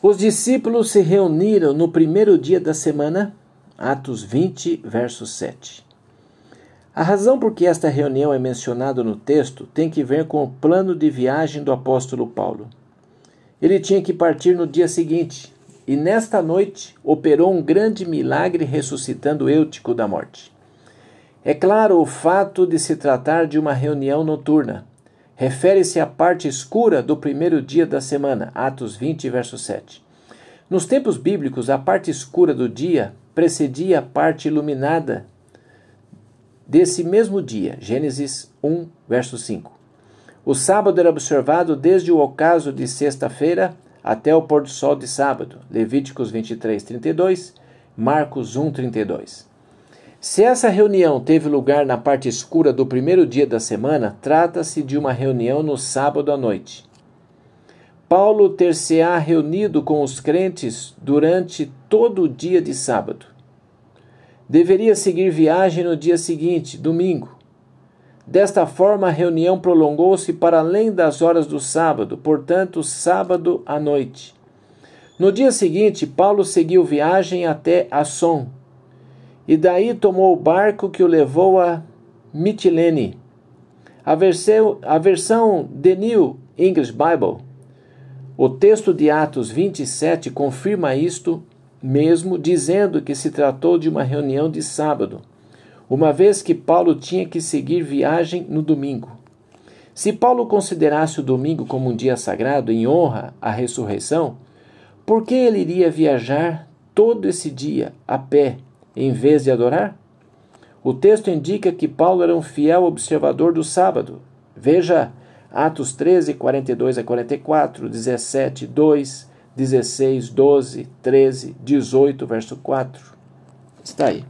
Os discípulos se reuniram no primeiro dia da semana, Atos 20, verso 7. A razão por que esta reunião é mencionada no texto tem que ver com o plano de viagem do apóstolo Paulo. Ele tinha que partir no dia seguinte, e nesta noite operou um grande milagre ressuscitando Eutico da morte. É claro o fato de se tratar de uma reunião noturna. Refere-se à parte escura do primeiro dia da semana, Atos 20, verso 7. Nos tempos bíblicos, a parte escura do dia precedia a parte iluminada desse mesmo dia, Gênesis 1, verso 5. O sábado era observado desde o ocaso de sexta-feira até o pôr do sol de sábado, Levíticos 23, 32, Marcos 1, 32. Se essa reunião teve lugar na parte escura do primeiro dia da semana, trata-se de uma reunião no sábado à noite. Paulo ter-se-á reunido com os crentes durante todo o dia de sábado. Deveria seguir viagem no dia seguinte, domingo. Desta forma, a reunião prolongou-se para além das horas do sábado, portanto, sábado à noite. No dia seguinte, Paulo seguiu viagem até Asson, e daí tomou o barco que o levou a Mitilene. A versão, a versão The New English Bible, o texto de Atos 27 confirma isto mesmo, dizendo que se tratou de uma reunião de sábado, uma vez que Paulo tinha que seguir viagem no domingo. Se Paulo considerasse o domingo como um dia sagrado em honra à ressurreição, por que ele iria viajar todo esse dia a pé em vez de adorar? O texto indica que Paulo era um fiel observador do sábado. Veja Atos 13, 42 a 44, 17, 2, 16, 12, 13, 18, verso 4. Está aí.